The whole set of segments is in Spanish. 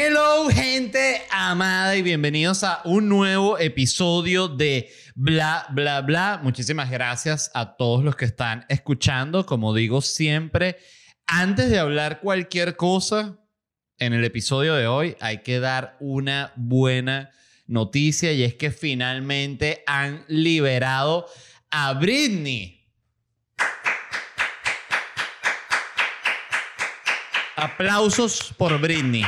Hello, gente amada, y bienvenidos a un nuevo episodio de Bla, Bla, Bla. Muchísimas gracias a todos los que están escuchando. Como digo siempre, antes de hablar cualquier cosa en el episodio de hoy, hay que dar una buena noticia y es que finalmente han liberado a Britney. Aplausos por Britney.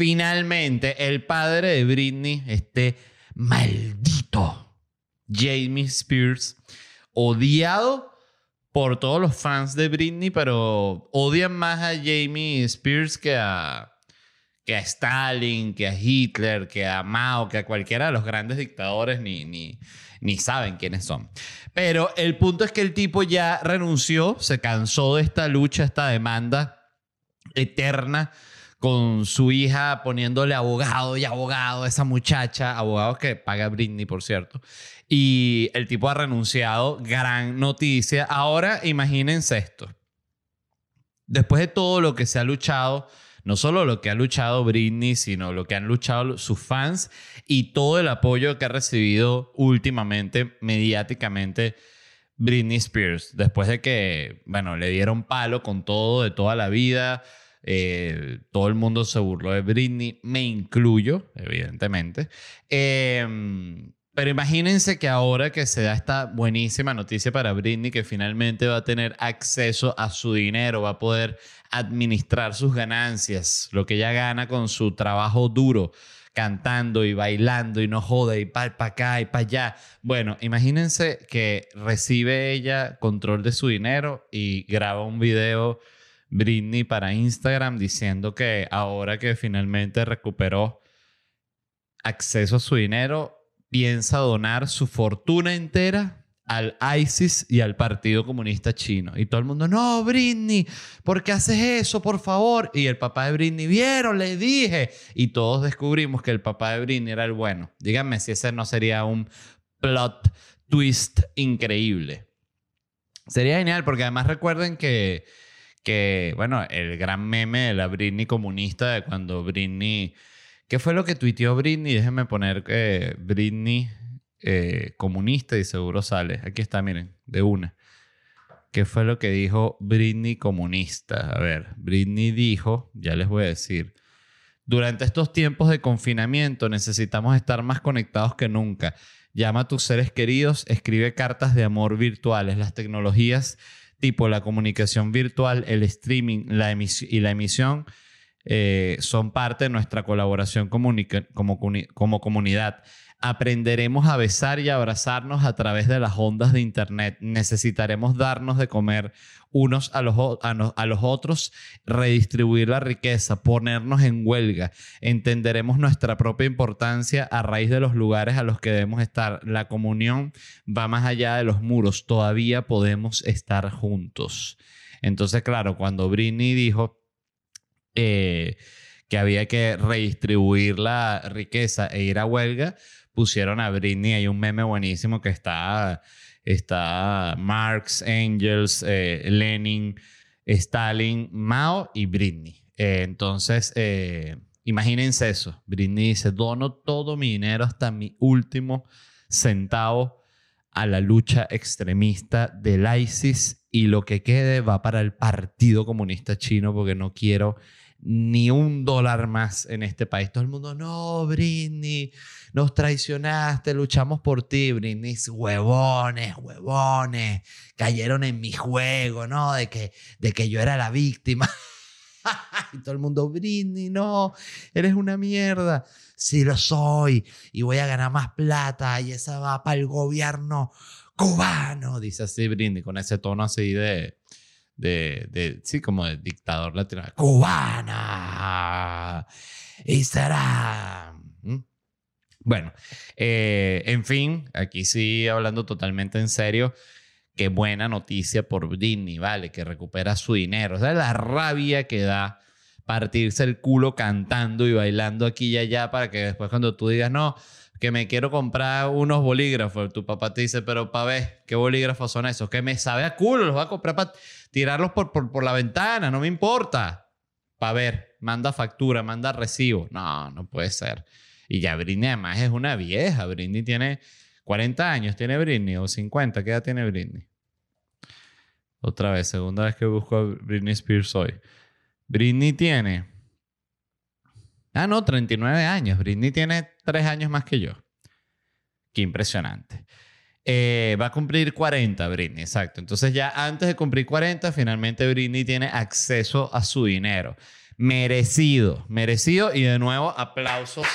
Finalmente, el padre de Britney, este maldito Jamie Spears, odiado por todos los fans de Britney, pero odian más a Jamie Spears que a, que a Stalin, que a Hitler, que a Mao, que a cualquiera de los grandes dictadores, ni, ni, ni saben quiénes son. Pero el punto es que el tipo ya renunció, se cansó de esta lucha, esta demanda eterna con su hija poniéndole abogado y abogado a esa muchacha, abogado que paga Britney, por cierto. Y el tipo ha renunciado, gran noticia. Ahora imagínense esto. Después de todo lo que se ha luchado, no solo lo que ha luchado Britney, sino lo que han luchado sus fans y todo el apoyo que ha recibido últimamente mediáticamente Britney Spears, después de que, bueno, le dieron palo con todo de toda la vida, eh, todo el mundo se burló de Britney, me incluyo, evidentemente. Em, pero imagínense que ahora que se da esta buenísima noticia para Britney, que finalmente va a tener acceso a su dinero, va a poder administrar sus ganancias, lo que ella gana con su trabajo duro, cantando y bailando y no jode y para acá y para allá. Bueno, imagínense que recibe ella control de su dinero y graba un video Britney para Instagram diciendo que ahora que finalmente recuperó acceso a su dinero, piensa donar su fortuna entera al ISIS y al Partido Comunista Chino. Y todo el mundo, no, Britney, ¿por qué haces eso, por favor? Y el papá de Britney, vieron, le dije. Y todos descubrimos que el papá de Britney era el bueno. Díganme si ese no sería un plot twist increíble. Sería genial porque además recuerden que que, bueno, el gran meme de la Britney comunista de cuando Britney... ¿Qué fue lo que tuiteó Britney? Déjenme poner que Britney eh, comunista y seguro sale. Aquí está, miren, de una. ¿Qué fue lo que dijo Britney comunista? A ver, Britney dijo, ya les voy a decir, durante estos tiempos de confinamiento necesitamos estar más conectados que nunca. Llama a tus seres queridos, escribe cartas de amor virtuales. Las tecnologías tipo la comunicación virtual, el streaming la y la emisión eh, son parte de nuestra colaboración como, como comunidad. Aprenderemos a besar y abrazarnos a través de las ondas de Internet. Necesitaremos darnos de comer unos a los, a, los otros, redistribuir la riqueza, ponernos en huelga. Entenderemos nuestra propia importancia a raíz de los lugares a los que debemos estar. La comunión va más allá de los muros. Todavía podemos estar juntos. Entonces, claro, cuando Britney dijo... Eh, que había que redistribuir la riqueza e ir a huelga, pusieron a Britney, hay un meme buenísimo que está, está Marx, Engels, eh, Lenin, Stalin, Mao y Britney. Eh, entonces, eh, imagínense eso. Britney dice, dono todo mi dinero hasta mi último centavo a la lucha extremista del ISIS y lo que quede va para el Partido Comunista Chino porque no quiero ni un dólar más en este país. Todo el mundo, no, Britney, nos traicionaste, luchamos por ti, Britney. Huevones, huevones, cayeron en mi juego, ¿no? De que, de que yo era la víctima. y todo el mundo, Britney, no, eres una mierda. Sí lo soy y voy a ganar más plata y esa va para el gobierno cubano, dice así Britney, con ese tono así de de, sí, como de dictador latino. Cubana. Y será. Bueno, eh, en fin, aquí sí hablando totalmente en serio. Qué buena noticia por Britney, ¿vale? Que recupera su dinero. O sea, la rabia que da partirse el culo cantando y bailando aquí y allá para que después cuando tú digas, no, que me quiero comprar unos bolígrafos, tu papá te dice, pero pa' ver, ¿qué bolígrafos son esos? Que me sabe a culo, los va a comprar para tirarlos por, por, por la ventana, no me importa. Pa' ver. manda factura, manda recibo. No, no puede ser. Y ya Britney además es una vieja. Britney tiene 40 años, tiene Britney, o 50, ¿qué edad tiene Britney? Otra vez, segunda vez que busco a Britney Spears hoy. Britney tiene... Ah, no, 39 años. Britney tiene 3 años más que yo. Qué impresionante. Eh, va a cumplir 40 Britney, exacto. Entonces ya antes de cumplir 40, finalmente Britney tiene acceso a su dinero. Merecido, merecido. Y de nuevo, aplausos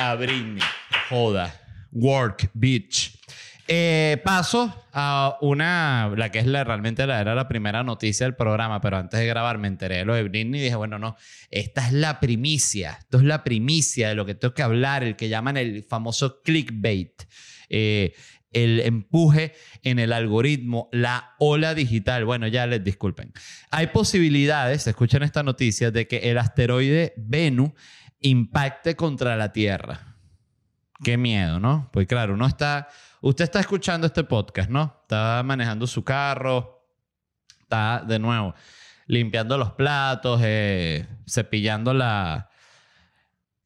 a Britney. Joda. Work, bitch. Eh, paso a una, la que es la, realmente la, era la primera noticia del programa, pero antes de grabar me enteré de lo de Britney y dije, bueno, no, esta es la primicia, esto es la primicia de lo que tengo que hablar, el que llaman el famoso clickbait. Eh, el empuje en el algoritmo, la ola digital. Bueno, ya les disculpen. Hay posibilidades, escuchen esta noticia, de que el asteroide Venus impacte contra la Tierra. Qué miedo, ¿no? Pues claro, uno está, usted está escuchando este podcast, ¿no? Está manejando su carro, está de nuevo limpiando los platos, eh, cepillando la,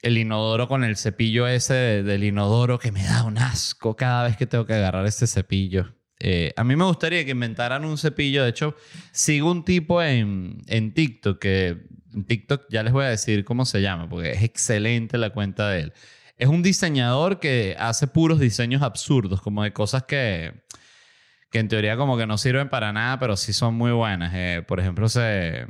el inodoro con el cepillo ese del inodoro que me da un asco cada vez que tengo que agarrar este cepillo. Eh, a mí me gustaría que inventaran un cepillo. De hecho, sigo un tipo en, en TikTok que TikTok ya les voy a decir cómo se llama porque es excelente la cuenta de él. Es un diseñador que hace puros diseños absurdos, como de cosas que, que en teoría como que no sirven para nada, pero sí son muy buenas. Eh, por ejemplo, se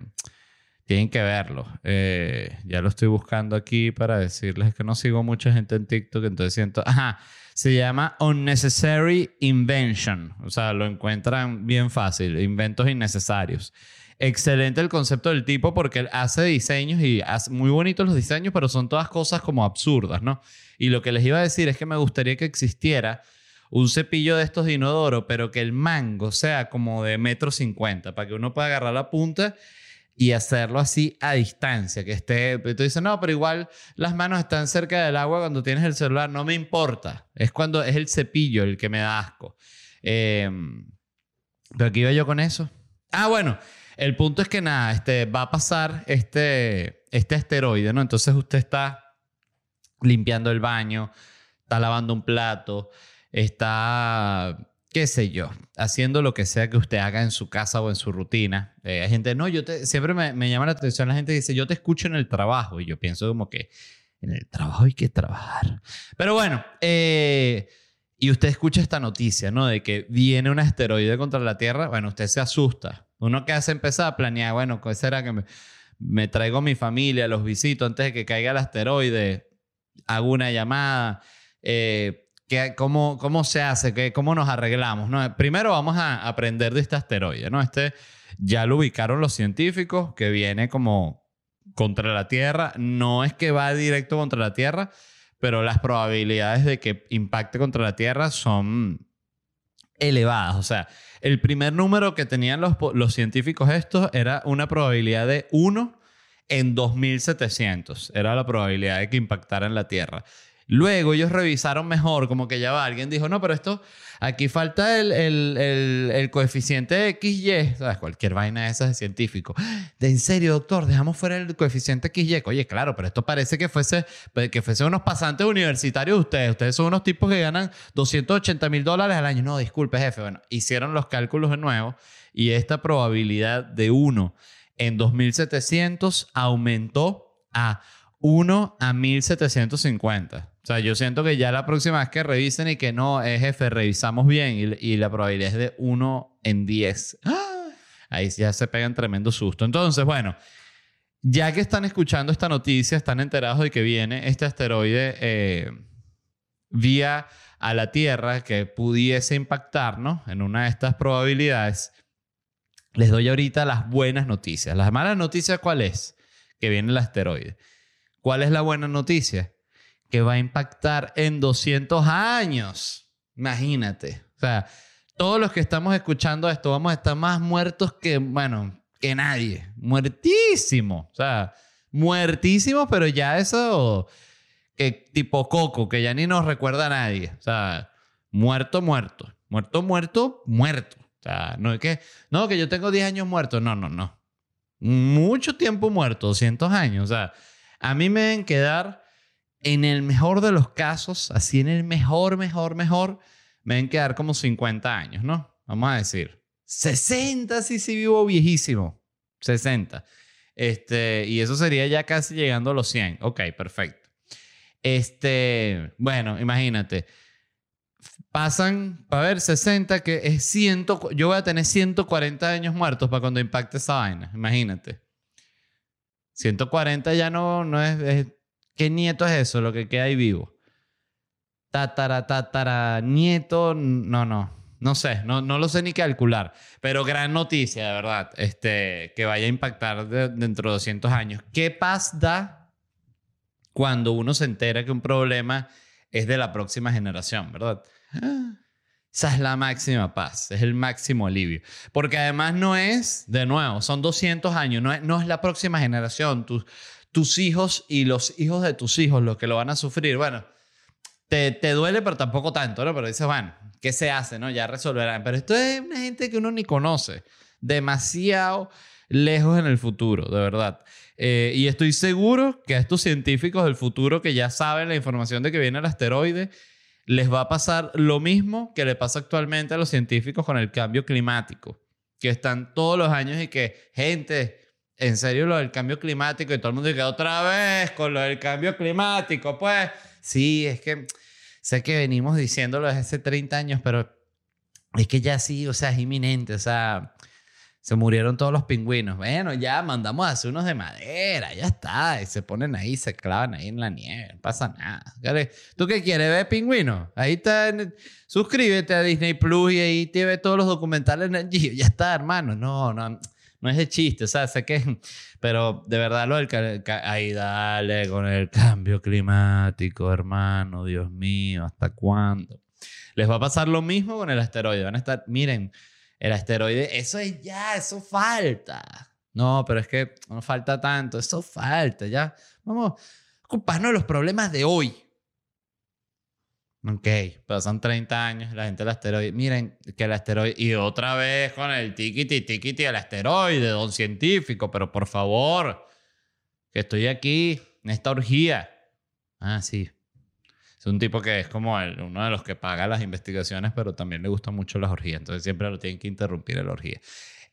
tienen que verlo. Eh, ya lo estoy buscando aquí para decirles que no sigo mucha gente en TikTok, entonces siento... Ajá, se llama Unnecessary Invention. O sea, lo encuentran bien fácil, inventos innecesarios. Excelente el concepto del tipo porque él hace diseños y hace muy bonitos los diseños, pero son todas cosas como absurdas, ¿no? Y lo que les iba a decir es que me gustaría que existiera un cepillo de estos de inodoro, pero que el mango sea como de metro cincuenta, para que uno pueda agarrar la punta y hacerlo así a distancia, que esté, tú dices, no, pero igual las manos están cerca del agua cuando tienes el celular, no me importa, es cuando es el cepillo el que me da asco. Em, pero aquí iba yo con eso. Ah, bueno, el punto es que nada, este, va a pasar este, este asteroide, ¿no? Entonces usted está limpiando el baño, está lavando un plato, está qué sé yo, haciendo lo que sea que usted haga en su casa o en su rutina. Eh, hay gente, no, yo te, siempre me, me, llama la atención la gente dice, yo te escucho en el trabajo y yo pienso como que en el trabajo hay que trabajar. Pero bueno, eh, y usted escucha esta noticia, ¿no? De que viene un asteroide contra la Tierra, bueno, usted se asusta. Uno que hace empezar a planear, bueno, ¿qué será que me, traigo mi familia, los visito antes de que caiga el asteroide? Hago una llamada. Eh, cómo, ¿Cómo se hace? ¿Qué, ¿Cómo nos arreglamos? ¿no? Primero vamos a aprender de este asteroide. ¿no? Este ya lo ubicaron los científicos, que viene como contra la Tierra. No es que va directo contra la Tierra, pero las probabilidades de que impacte contra la Tierra son elevadas. O sea, el primer número que tenían los, científicos estos era una probabilidad de 1 en 2700. Era la probabilidad de que impactara en la Tierra. Luego ellos revisaron mejor, como que ya va, alguien dijo, no, pero esto, aquí falta el, el, coeficiente XY, ¿sabes? Cualquier vaina de esas de científico. De en serio, doctor, dejamos fuera el coeficiente XY. Oye, claro, pero esto parece que fuese, que fuese unos pasantes universitarios ustedes. Ustedes son unos tipos que ganan 280 mil dólares al año. No, disculpe, jefe. Bueno, hicieron los cálculos de nuevo y esta probabilidad de 1 en 2700 aumentó a 1 a 1750. O sea, yo siento que ya la próxima vez que revisen y que no, es jefe, revisamos bien y, la probabilidad es de 1 en 10. Ahí ya se pegan tremendo susto. Entonces, bueno, ya que están escuchando esta noticia, están enterados de que viene este asteroide eh, vía a la Tierra que pudiese impactarnos en una de estas probabilidades. Les doy ahorita las buenas noticias. Las malas noticias, ¿cuál es? Que viene el asteroide. ¿Cuál es la buena noticia? Que va a impactar en 200 años. Imagínate. O sea, todos los que estamos escuchando esto vamos a estar más muertos que, bueno, que nadie. Muertísimo. O sea, muertísimo, pero ya eso, que tipo Coco, que ya ni nos recuerda a nadie. O sea, muerto, muerto. Muerto, muerto, muerto. O sea, no es que, no, que yo tengo 10 años muerto. No, no, no. mucho tiempo muerto, 200 años. O sea, a mí me deben quedar, en el mejor de los casos, así en el mejor, mejor, mejor, me deben quedar como 50 años, ¿no? Vamos a decir. 60, sí, sí, vivo viejísimo. 60. Este, y eso sería ya casi llegando a los 100. Ok, perfecto. Este, bueno, imagínate. Pasan, para ver, 60, que es 100. Yo voy a tener 140 años muertos para cuando impacte esa vaina. Imagínate. 140 ya no, no es, ¿Qué nieto es eso? Lo que queda ahí vivo. Tatara, tatara, nieto. No, no. No sé, no, no lo sé ni calcular. Pero gran noticia, de verdad, este, que vaya a impactar dentro de 200 años. ¿Qué paz da cuando uno se entera que un problema es de la próxima generación, verdad? Esa es la máxima paz, es el máximo alivio. Porque además no es, de nuevo, son 200 años, no es, no es la próxima generación, tus, tus hijos y los hijos de tus hijos los que lo van a sufrir. Bueno, te, te duele, pero tampoco tanto, ¿no? Pero dices, bueno, ¿qué se hace? ¿no? Ya resolverán. Pero esto es una gente que uno ni conoce. Demasiado lejos en el futuro, de verdad. Eh, y estoy seguro que a estos científicos del futuro que ya saben la información de que viene el asteroide, les va a pasar lo mismo que le pasa actualmente a los científicos con el cambio climático, que están todos los años y que, gente, en serio lo del cambio climático y todo el mundo dice otra vez con lo del cambio climático, pues sí, es que sé que venimos diciéndolo desde hace 30 años, pero es que ya sí, o sea, es inminente, o sea, se murieron todos los pingüinos. Bueno, ya mandamos a hacer unos de madera, ya está, y se ponen ahí, se clavan ahí en la nieve, no pasa nada. ¿Tú qué quieres ver pingüinos? Ahí está, suscríbete a Disney Plus y ahí te ve todos los documentales en ya está, hermano. No, no, no es de chiste, o sea, sé que, pero de verdad lo del, ahí dale con el cambio climático, hermano, Dios mío, ¿hasta cuándo? Les va a pasar lo mismo con el asteroide, van a estar, miren, el asteroide, eso es ya, eso falta. No, pero es que no falta tanto, eso falta, ya. Vamos ocuparnos de los problemas de hoy. Ok, pasan 30 años, la gente del asteroide. Miren que el asteroide. Y otra vez con el tiquiti, tiquiti, el asteroide, don científico, pero por favor, que estoy aquí en esta orgía. Ah, sí. Es un tipo que es como uno de los que paga las investigaciones, pero también le gusta mucho las orgías. Entonces siempre lo tienen que interrumpir la orgía.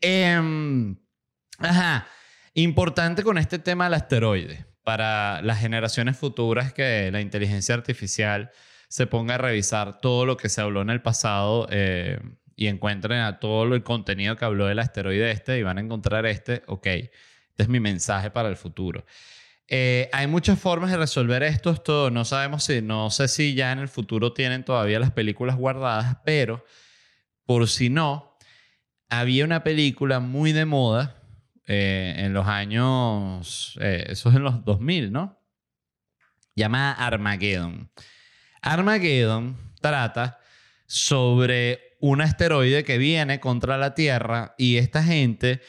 Em, ajá. Importante con este tema del asteroide para las generaciones futuras que la inteligencia artificial se ponga a revisar todo lo que se habló en el pasado eh, y encuentren a todo el contenido que habló del asteroide este y van a encontrar este, ok, este es mi mensaje para el futuro. Eh, hay muchas formas de resolver esto, esto no sabemos si, no sé si ya en el futuro tienen todavía las películas guardadas, pero por si no, había una película muy de moda eh, en los años, eso es en los 2000, ¿no? Llamada Armageddon. Armageddon trata sobre un asteroide que viene contra la Tierra y esta gente,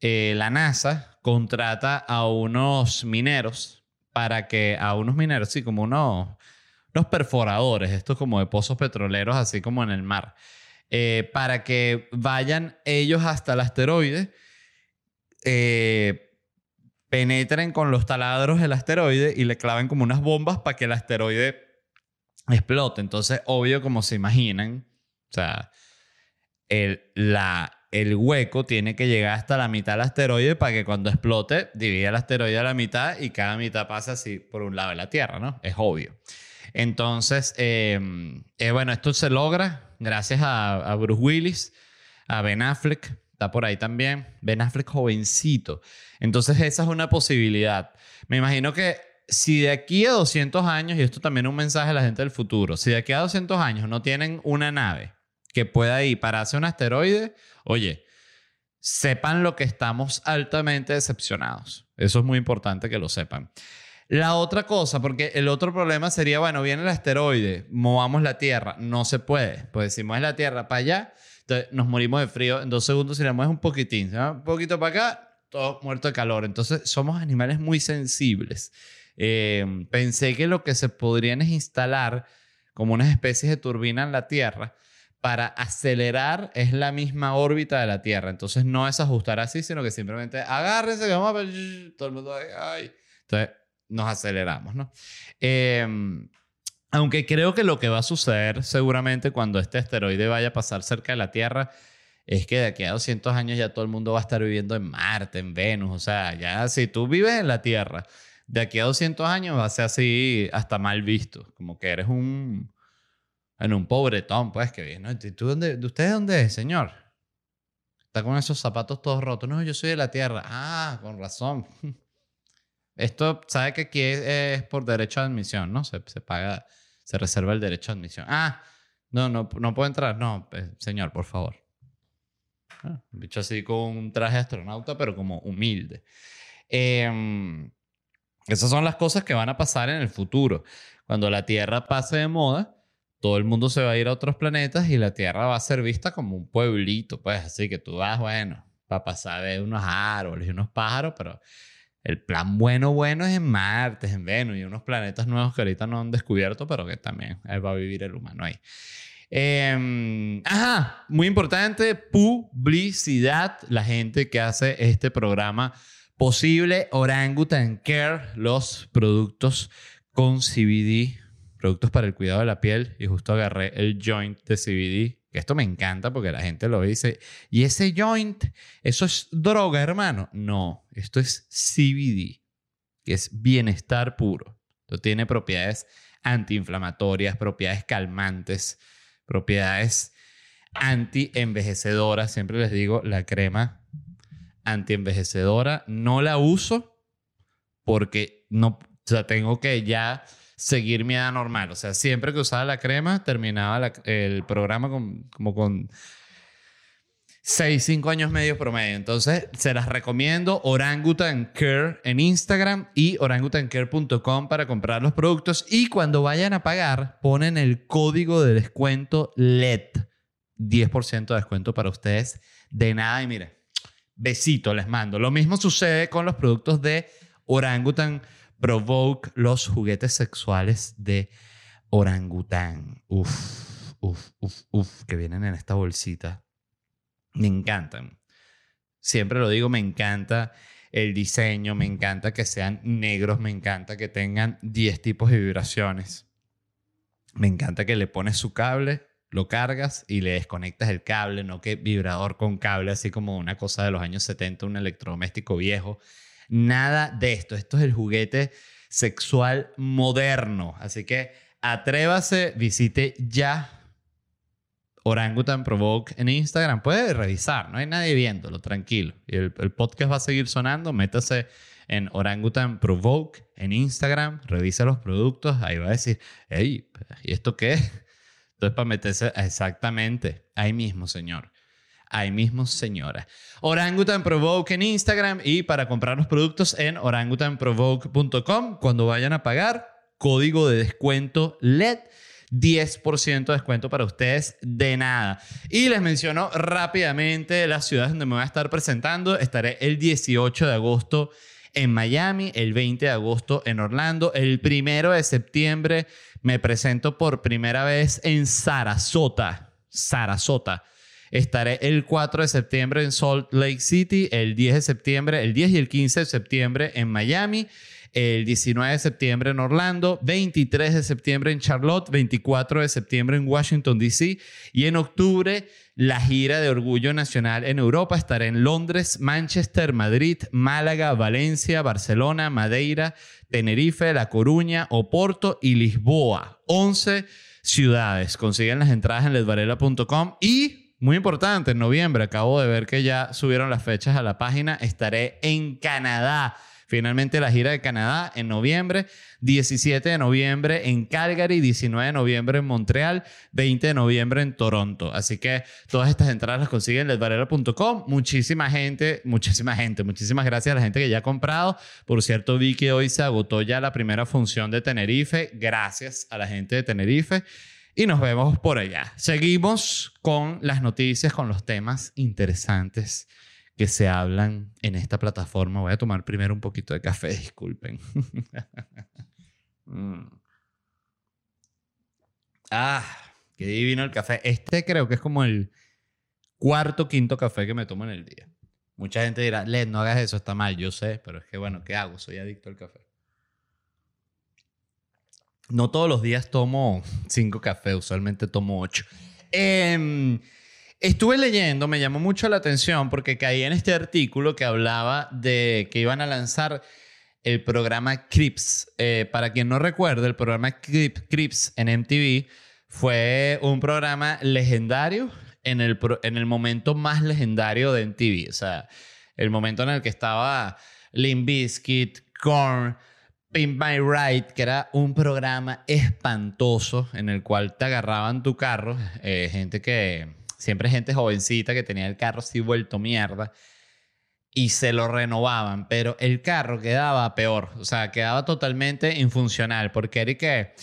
eh, la NASA, contrata a unos mineros para que, a unos mineros, sí, como unos, unos perforadores, estos como de pozos petroleros, así como en el mar, eh, para que vayan ellos hasta el asteroide, eh, penetren con los taladros del asteroide y le claven como unas bombas para que el asteroide explote. Entonces, obvio, como se imaginan, o sea, el, la, el hueco tiene que llegar hasta la mitad del asteroide para que cuando explote divida el asteroide a la mitad y cada mitad pasa así por un lado de la Tierra, ¿no? Es obvio. Entonces, em, eh, bueno, esto se logra gracias a, a, Bruce Willis, a Ben Affleck, está por ahí también, Ben Affleck jovencito. Entonces, esa es una posibilidad. Me imagino que si de aquí a 200 años, y esto también es un mensaje a la gente del futuro, si de aquí a 200 años no tienen una nave que pueda ir para hacer un asteroide, oye, sepan lo que estamos altamente decepcionados. Eso es muy importante que lo sepan. La otra cosa, porque el otro problema sería, bueno, viene el asteroide, movamos la Tierra. No se puede. Pues si mueves la Tierra para allá, entonces nos murimos de frío. En dos segundos, si la mueves un poquitín, un poquito para acá, todo muerto de calor. Entonces somos animales muy sensibles. Em, pensé que lo que se podrían es instalar como unas especies de turbina en la Tierra para acelerar es la misma órbita de la Tierra. Entonces no es ajustar así, sino que simplemente agárrense, que vamos a ver, todo el mundo, ay. Entonces nos aceleramos, ¿no? Em, aunque creo que lo que va a suceder seguramente cuando este asteroide vaya a pasar cerca de la Tierra es que de aquí a 200 años ya todo el mundo va a estar viviendo en Marte, en Venus. O sea, ya si tú vives en la Tierra, de aquí a 200 años va a ser así hasta mal visto. Como que eres un en un pobretón, pues, que viene. ¿Y tú dónde, ¿De usted dónde es, señor? Está con esos zapatos todos rotos. No, yo soy de la tierra. Ah, con razón. Esto, sabe que aquí es, por derecho de admisión, ¿no? Se, paga, se reserva el derecho de admisión. Ah, no, no, no puedo entrar. No, pues, señor, por favor. Ah, bicho así con un traje astronauta, pero como humilde. Em, esas son las cosas que van a pasar en el futuro. Cuando la Tierra pase de moda, todo el mundo se va a ir a otros planetas y la Tierra va a ser vista como un pueblito, pues así que tú vas, bueno, para pasar de unos árboles y unos pájaros, pero el plan bueno, bueno es en Marte, en Venus y unos planetas nuevos que ahorita no han descubierto, pero que también va a vivir el humano ahí. Em, ajá, muy importante, publicidad, la gente que hace este programa posible, Orangutan Care, los productos con CBD productos para el cuidado de la piel y justo agarré el joint de CBD. Que esto me encanta porque la gente lo dice. ¿Y ese joint? ¿Eso es droga, hermano? No, esto es CBD, que es bienestar puro. Esto tiene propiedades antiinflamatorias, propiedades calmantes, propiedades anti-envejecedoras. Siempre les digo, la crema anti-envejecedora no la uso porque no, o sea, tengo que ya seguir mi edad normal. O sea, siempre que usaba la crema, terminaba el programa como con 6, 5 años medio promedio. Entonces, se las recomiendo Orangutan Care en Instagram y orangutancare.com para comprar los productos. Y cuando vayan a pagar, ponen el código de descuento LED. 10% de descuento para ustedes. De nada. Y mire, besito les mando. Lo mismo sucede con los productos de Orangutan Provoke los juguetes sexuales de orangután. Uf, uf, uf, uf, que vienen en esta bolsita. Me encantan. Siempre lo digo, me encanta el diseño, me encanta que sean negros, me encanta que tengan 10 tipos de vibraciones. Me encanta que le pones su cable, lo cargas y le desconectas el cable, no que vibrador con cable, así como una cosa de los años 70, un electrodoméstico viejo. Nada de esto. Esto es el juguete sexual moderno. Así que atrévase, visite ya Orangutan Provoke en Instagram. Puede revisar, no hay nadie viéndolo, tranquilo. Y el, podcast va a seguir sonando. Métase en Orangutan Provoke en Instagram, revisa los productos. Ahí va a decir, hey, ¿y esto qué es? Entonces, para meterse exactamente ahí mismo, señor ahí mismo, señora. Orangutan Provoke en Instagram y para comprar los productos en orangutanprovoke.com. Cuando vayan a pagar, código de descuento LED. 10% de descuento para ustedes de nada. Y les menciono rápidamente las ciudades donde me voy a estar presentando. Estaré el 18 de agosto en Miami, el 20 de agosto en Orlando, el 1 de septiembre me presento por primera vez en Sarasota. Sarasota. Estaré el 4 de septiembre en Salt Lake City, el 10 de septiembre, el 10 y el 15 de septiembre en Miami, el 19 de septiembre en Orlando, 23 de septiembre en Charlotte, 24 de septiembre en Washington, D.C. y en octubre la gira de Orgullo Nacional en Europa. Estaré en Londres, Manchester, Madrid, Málaga, Valencia, Barcelona, Madeira, Tenerife, La Coruña, Oporto y Lisboa. 11 ciudades. Consiguen las entradas en ledvarela.com y muy importante, en noviembre acabo de ver que ya subieron las fechas a la página. Estaré en Canadá. Finalmente la gira de Canadá en noviembre, 17 de noviembre en Calgary, 19 de noviembre en Montreal, 20 de noviembre en Toronto. Así que todas estas entradas las consiguen en ledvarela.com. Muchísima gente, muchísima gente, muchísimas gracias a la gente que ya ha comprado. Por cierto, vi que hoy se agotó ya la primera función de Tenerife. Gracias a la gente de Tenerife y nos vemos por allá. Seguimos con las noticias, con los temas interesantes que se hablan en esta plataforma. Voy a tomar primero un poquito de café, disculpen. Mm. Ah, Qué divino el café. Este creo que es como el cuarto, quinto café que me tomo en el día. Mucha gente dirá, Led, no hagas eso, está mal. Yo sé, pero es que bueno, ¿qué hago? Soy adicto al café. No todos los días tomo cinco cafés, usualmente tomo ocho. Em, estuve leyendo, me llamó mucho la atención porque caí en este artículo que hablaba de que iban a lanzar el programa Crips. Eh, para quien no recuerde, el programa Crips en MTV fue un programa legendario en el, en el momento más legendario de MTV. O sea, el momento en el que estaba Limp Bizkit, Korn, Pimp My Ride, que era un programa espantoso en el cual te agarraban tu carro, eh, gente que, siempre gente jovencita que tenía el carro así vuelto mierda, y se lo renovaban, pero el carro quedaba peor, o sea, quedaba totalmente infuncional, porque era.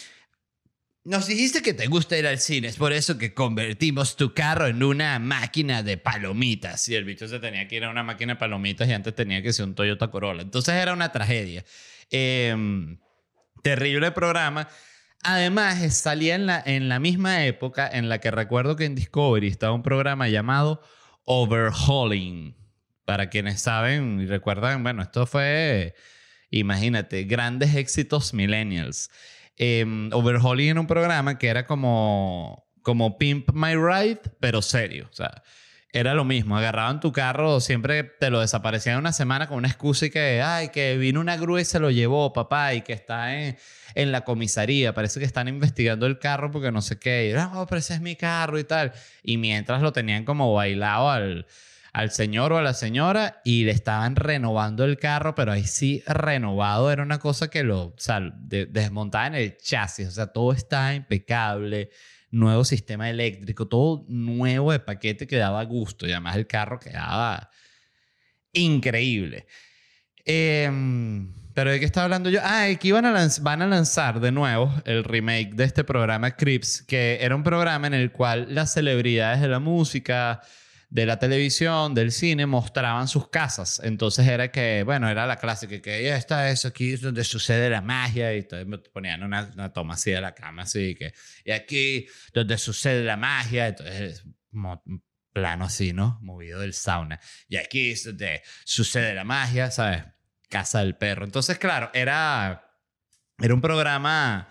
Nos dijiste que te gusta ir al cine, es por eso que convertimos tu carro en una máquina de palomitas. Y el bicho se tenía que ir a una máquina de palomitas y antes tenía que ser un Toyota Corolla. Entonces era una tragedia. Em, terrible programa. Además, salía en la, en la misma época en la que recuerdo que en Discovery estaba un programa llamado Overhauling. Para quienes saben y recuerdan, bueno, esto fue, imagínate, grandes éxitos millennials. Em, Overhauling era un programa que era como, como Pimp My Ride, pero serio. O sea, era lo mismo, agarraban tu carro, siempre te lo desaparecían una semana con una excusa y que, ay, que vino una grúa y se lo llevó, papá, y que está en, en la comisaría, parece que están investigando el carro porque no sé qué, y, pero ese es mi carro y tal. Y mientras lo tenían como bailado al, al señor o a la señora y le estaban renovando el carro, pero ahí sí renovado era una cosa que lo, o sea, en el chasis, o sea, todo está impecable nuevo sistema eléctrico, todo nuevo de paquete que daba gusto y además el carro quedaba increíble. Em, pero ¿de qué estaba hablando yo? Ah, aquí van a, van a lanzar de nuevo el remake de este programa Crips, que era un programa en el cual las celebridades de la música, de la televisión, del cine, mostraban sus casas. Entonces era que, bueno, era la clásica, que ya está eso aquí es donde sucede la magia, y entonces me ponían una, una, toma así de la cama, así que, y aquí donde sucede la magia, entonces, plano así, ¿no? Movido del sauna. Y aquí es donde sucede la magia, ¿sabes? Casa del perro. Entonces, claro, era, era un programa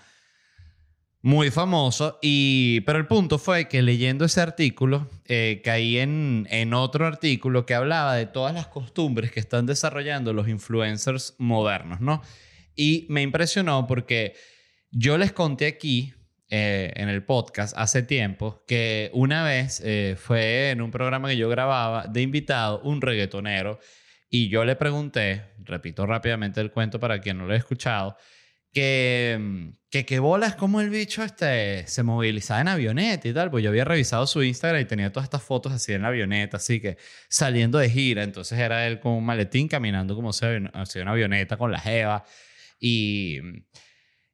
muy famoso. Y, pero el punto fue que leyendo ese artículo, eh, caí en, en otro artículo que hablaba de todas las costumbres que están desarrollando los influencers modernos, ¿no? Y me impresionó porque yo les conté aquí, eh, en el podcast, hace tiempo, que una vez eh, fue en un programa que yo grababa de invitado un reggaetonero y yo le pregunté, repito rápidamente el cuento para quien no lo haya escuchado, que, que, que bolas como el bicho este, se movilizaba en avioneta y tal, pues yo había revisado su Instagram y tenía todas estas fotos así en la avioneta, así que saliendo de gira, entonces era él con un maletín caminando como hacia una avioneta con la jeva y,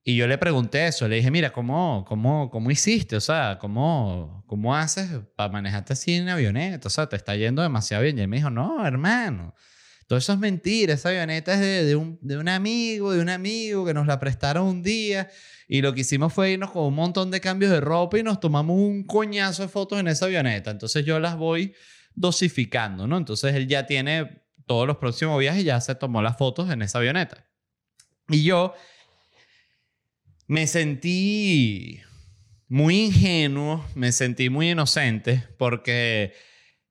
y yo le pregunté eso, le dije, mira, ¿cómo, cómo, cómo hiciste? O sea, ¿cómo, ¿cómo haces para manejarte así en avioneta? O sea, te está yendo demasiado bien. Y él me dijo, no, hermano. Todo eso es mentira. Esa avioneta es de, un, amigo, de un amigo que nos la prestaron un día. Y lo que hicimos fue irnos con un montón de cambios de ropa y nos tomamos un coñazo de fotos en esa avioneta. Entonces yo las voy dosificando, ¿no? Entonces él ya tiene todos los próximos viajes ya se tomó las fotos en esa avioneta. Y yo me sentí muy ingenuo, me sentí muy inocente porque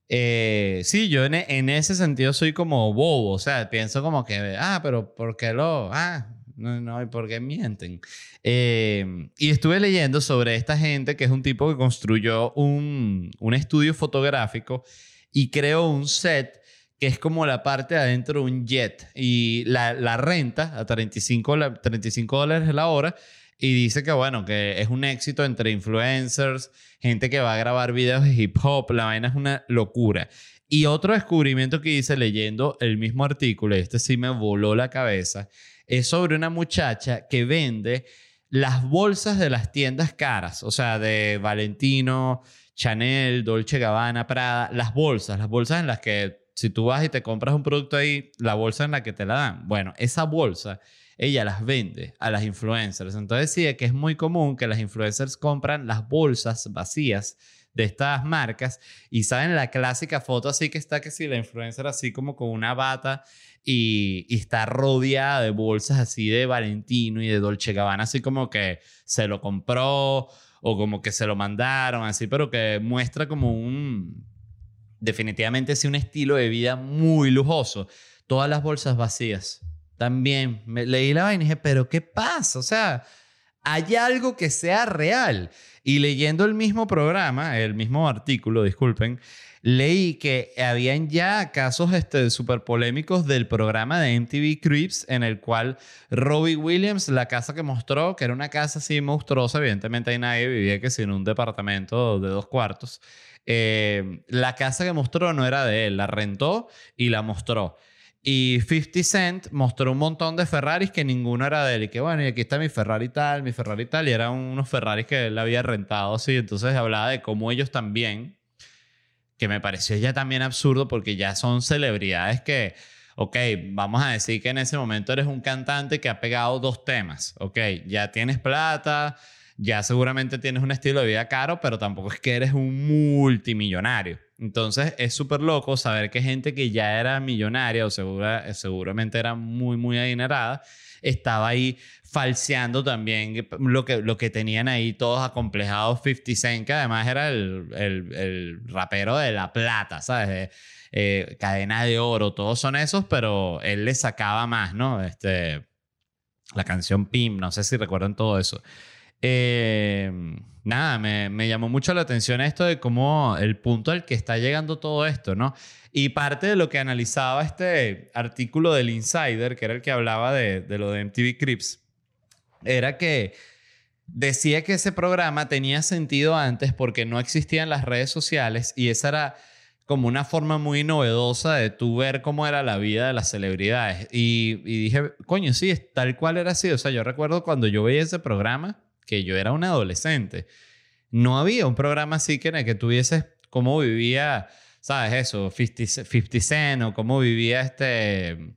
eh, sí, yo en, en, ese sentido soy como bobo, o sea, pienso como que, ah, pero ¿por qué lo? Ah, no, no, ¿y por qué mienten? Eh, y estuve leyendo sobre esta gente que es un tipo que construyó un, un estudio fotográfico y creó un set que es como la parte de adentro de un jet y la, la renta a 35, 35 dólares la hora y dice que bueno, que es un éxito entre influencers, gente que va a grabar videos de hip hop, la vaina es una locura. Y otro descubrimiento que hice leyendo el mismo artículo, y este sí me voló la cabeza, es sobre una muchacha que vende las bolsas de las tiendas caras, o sea, de Valentino, Chanel, Dolce Gabbana, Prada, las bolsas, las bolsas en las que si tú vas y te compras un producto ahí, la bolsa en la que te la dan, bueno, esa bolsa ella las vende a las influencers. Entonces sí, que es muy común que las influencers compran las bolsas vacías de estas marcas y saben la clásica foto así que está que si la influencer así como con una bata y, y, está rodeada de bolsas así de Valentino y de Dolce Gabbana así como que se lo compró o como que se lo mandaron así pero que muestra como un definitivamente sí un estilo de vida muy lujoso todas las bolsas vacías también me leí la vaina y dije, pero ¿qué pasa? O sea, hay algo que sea real. Y leyendo el mismo programa, el mismo artículo, disculpen, leí que habían ya casos este, súper polémicos del programa de MTV Creeps, en el cual Robbie Williams, la casa que mostró, que era una casa así monstruosa, evidentemente ahí nadie vivía que sin un departamento de dos cuartos, eh, la casa que mostró no era de él, la rentó y la mostró. Y 50 Cent mostró un montón de Ferraris que ninguno era de él. Y que bueno, y aquí está mi Ferrari tal, mi Ferrari tal. Y eran unos Ferraris que él había rentado así. Entonces hablaba de cómo ellos también, que me pareció ya también absurdo porque ya son celebridades que, ok, vamos a decir que en ese momento eres un cantante que ha pegado dos temas. Ok, ya tienes plata, ya seguramente tienes un estilo de vida caro, pero tampoco es que eres un multimillonario. Entonces es súper loco saber que gente que ya era millonaria o segura, seguramente era muy, muy adinerada, estaba ahí falseando también lo que, lo que tenían ahí todos acomplejados 50 Cent, que además era el, el, el rapero de La Plata, ¿sabes? Eh, cadena de oro, todos son esos, pero él le sacaba más, ¿no? Este, la canción Pim, no sé si recuerdan todo eso. Eh, nada, me, me, llamó mucho la atención esto de cómo el punto al que está llegando todo esto, ¿no? Y parte de lo que analizaba este artículo del Insider, que era el que hablaba de, de lo de MTV Crips, era que decía que ese programa tenía sentido antes porque no existían las redes sociales y esa era como una forma muy novedosa de tú ver cómo era la vida de las celebridades. Y, y dije, coño, sí, tal cual era así. O sea, yo recuerdo cuando yo veía ese programa, que yo era un adolescente, no había un programa así que en el que tuvieses cómo vivía, ¿sabes? Eso, 50, 50 Cent o cómo vivía este,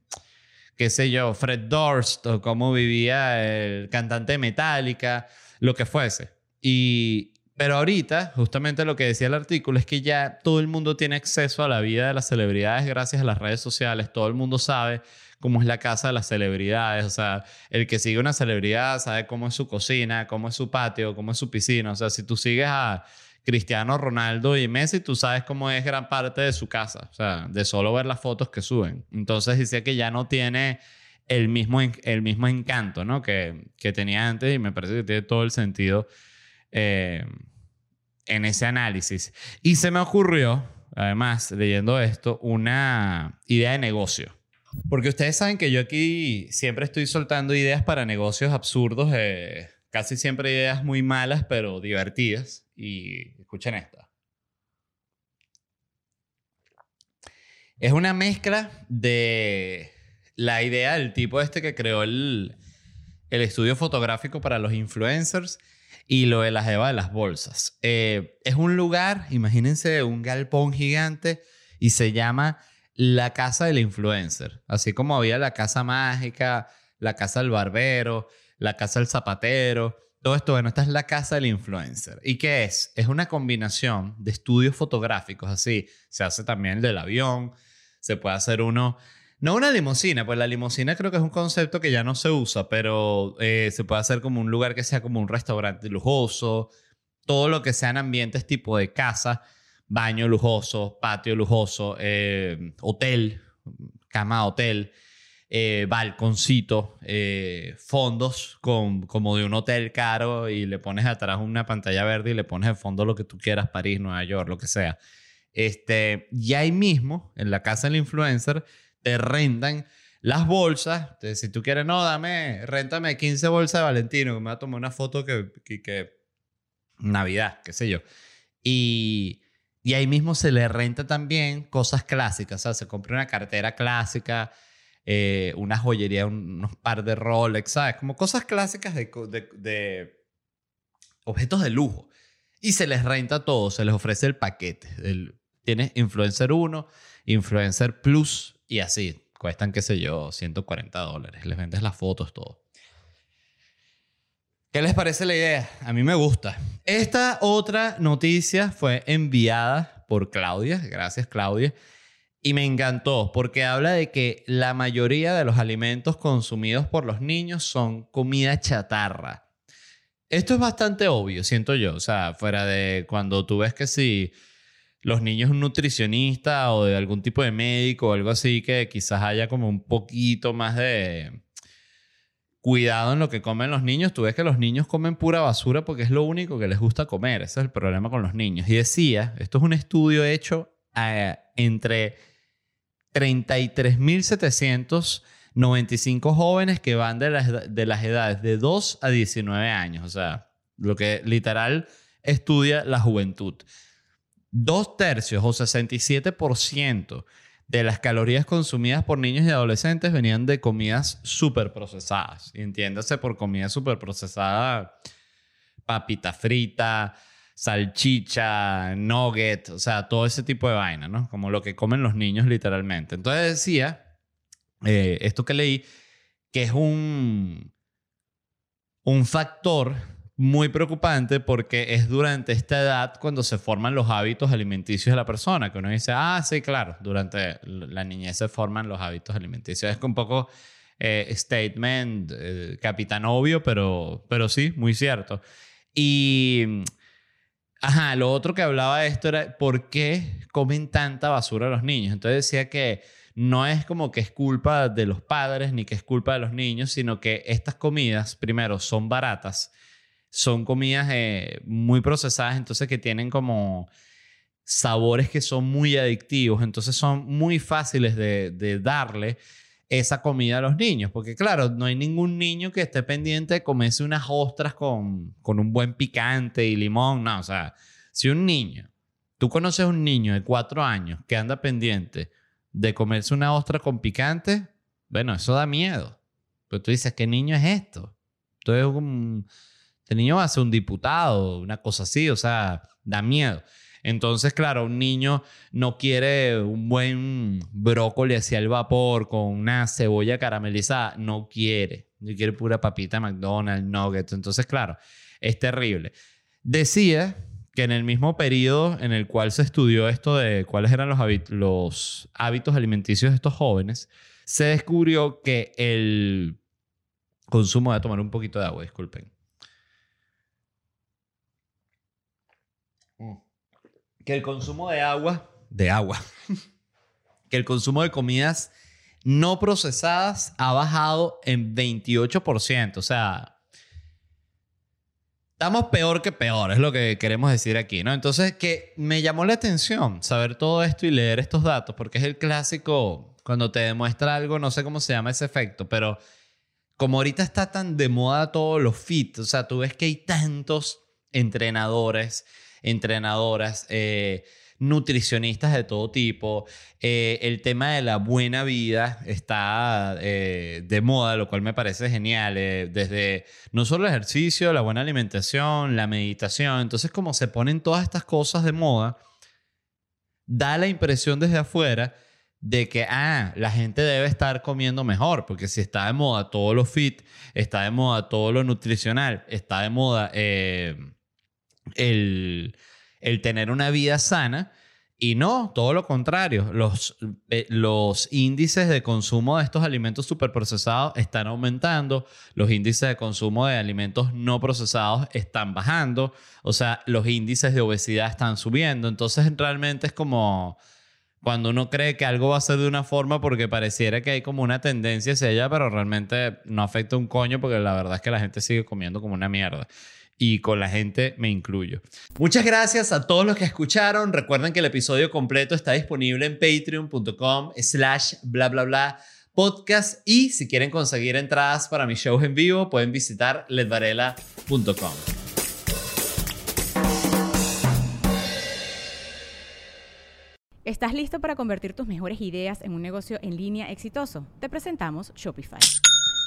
qué sé yo, Fred Durst o cómo vivía el cantante Metallica, lo que fuese. Y, pero ahorita, justamente lo que decía el artículo es que ya todo el mundo tiene acceso a la vida de las celebridades gracias a las redes sociales, todo el mundo sabe cómo es la casa de las celebridades. O sea, el que sigue una celebridad sabe cómo es su cocina, cómo es su patio, cómo es su piscina. O sea, si tú sigues a Cristiano Ronaldo y Messi, tú sabes cómo es gran parte de su casa. O sea, de solo ver las fotos que suben. Entonces dice que ya no tiene el mismo, el mismo encanto ¿no? que, que tenía antes y me parece que tiene todo el sentido eh, en ese análisis. Y se me ocurrió, además, leyendo esto, una idea de negocio. Porque ustedes saben que yo aquí siempre estoy soltando ideas para negocios absurdos, eh, casi siempre ideas muy malas, pero divertidas. Y escuchen esta. Es una mezcla de la idea del tipo este que creó el, estudio fotográfico para los influencers y lo de las Eva de las bolsas. Eh, es un lugar, imagínense, un galpón gigante y se llama la casa del influencer. Así como había la casa mágica, la casa del barbero, la casa del zapatero. Todo esto, bueno, esta es la casa del influencer. ¿Y qué es? Es una combinación de estudios fotográficos, así. Se hace también el del avión, se puede hacer uno, no una limusina, pues la limusina creo que es un concepto que ya no se usa, pero eh, se puede hacer como un lugar que sea como un restaurante lujoso, todo lo que sean ambientes tipo de casa baño lujoso, patio lujoso, eh, hotel, cama hotel, eh, balconcito, eh, fondos con, como de un hotel caro y le pones atrás una pantalla verde y le pones de fondo lo que tú quieras, París, Nueva York, lo que sea. Este, y ahí mismo, en la casa del influencer, te rentan las bolsas. Entonces, si tú quieres, no, dame, réntame 15 bolsas de Valentino, que me va a tomar una foto que, que, que Navidad, qué sé yo. Y y ahí mismo se le renta también cosas clásicas. O sea, se compra una cartera clásica, eh, una joyería, unos par de Rolex, ¿sabes? Como cosas clásicas de, objetos de lujo. Y se les renta todo, se les ofrece el paquete. Tienes Influencer 1, Influencer Plus y así. Cuestan, qué sé yo, 140 dólares. Les vendes las fotos, todo. ¿Qué les parece la idea? A mí me gusta. Esta otra noticia fue enviada por Claudia. Gracias, Claudia. Y me encantó porque habla de que la mayoría de los alimentos consumidos por los niños son comida chatarra. Esto es bastante obvio, siento yo. O sea, fuera de cuando tú ves que si los niños un nutricionista o de algún tipo de médico o algo así que quizás haya como un poquito más de cuidado en lo que comen los niños. Tú ves que los niños comen pura basura porque es lo único que les gusta comer. Ese es el problema con los niños. Y decía, esto es un estudio hecho eh, entre 33.795 jóvenes que van de las, de las edades de 2 a 19 años. O sea, lo que literal estudia la juventud. Dos tercios o 67% de las calorías consumidas por niños y adolescentes venían de comidas súper procesadas. Entiéndase por comida súper procesada, papita frita, salchicha, nugget, o sea, todo ese tipo de vaina, ¿no? Como lo que comen los niños literalmente. Entonces decía, eh, esto que leí, que es un, un factor muy preocupante porque es durante esta edad cuando se forman los hábitos alimenticios de la persona, que uno dice, ah, sí, claro, durante la niñez se forman los hábitos alimenticios. Es un poco eh, statement, eh, capitán obvio, pero, pero sí, muy cierto. Y, ajá, lo otro que hablaba de esto era, ¿por qué comen tanta basura los niños? Entonces decía que no es como que es culpa de los padres ni que es culpa de los niños, sino que estas comidas, primero, son baratas son comidas eh, muy procesadas, entonces que tienen como sabores que son muy adictivos, entonces son muy fáciles de, darle esa comida a los niños, porque claro, no hay ningún niño que esté pendiente de comerse unas ostras con, un buen picante y limón, no, o sea, si un niño, tú conoces a un niño de cuatro años que anda pendiente de comerse una ostra con picante, bueno, eso da miedo. Pero tú dices, ¿qué niño es esto? Entonces, un este niño va a ser un diputado, una cosa así, o sea, da miedo. Entonces, claro, un niño no quiere un buen brócoli hacia el vapor con una cebolla caramelizada, no quiere. No quiere pura papita McDonald's, nuggets. Entonces, claro, es terrible. Decía que en el mismo periodo en el cual se estudió esto de cuáles eran los, los hábitos alimenticios de estos jóvenes, se descubrió que el consumo, a tomar un poquito de agua, disculpen. Que el consumo de agua, de agua, que el consumo de comidas no procesadas ha bajado en 28%. O sea, estamos peor que peor, es lo que queremos decir aquí, ¿no? Entonces, que me llamó la atención saber todo esto y leer estos datos, porque es el clásico, cuando te demuestra algo, no sé cómo se llama ese efecto, pero como ahorita está tan de moda todo lo fit, o sea, tú ves que hay tantos entrenadores entrenadoras, eh, nutricionistas de todo tipo. Eh, el tema de la buena vida está eh, de moda, lo cual me parece genial. desde no solo el ejercicio, la buena alimentación, la meditación. Entonces, como se ponen todas estas cosas de moda, da la impresión desde afuera de que, ah, la gente debe estar comiendo mejor, porque si está de moda todo lo fit, está de moda todo lo nutricional, está de moda el, tener una vida sana. Y no, todo lo contrario. Los, eh, los índices de consumo de estos alimentos superprocesados están aumentando. Los índices de consumo de alimentos no procesados están bajando. O sea, los índices de obesidad están subiendo. Entonces, realmente es como cuando uno cree que algo va a ser de una forma porque pareciera que hay como una tendencia hacia ella, pero realmente no afecta un coño porque la verdad es que la gente sigue comiendo como una mierda y con la gente me incluyo. Muchas gracias a todos los que escucharon. Recuerden que el episodio completo está disponible en patreon.com slash bla bla bla podcast y si quieren conseguir entradas para mis shows en vivo pueden visitar ledvarela.com. ¿Estás listo para convertir tus mejores ideas en un negocio en línea exitoso? Te presentamos Shopify.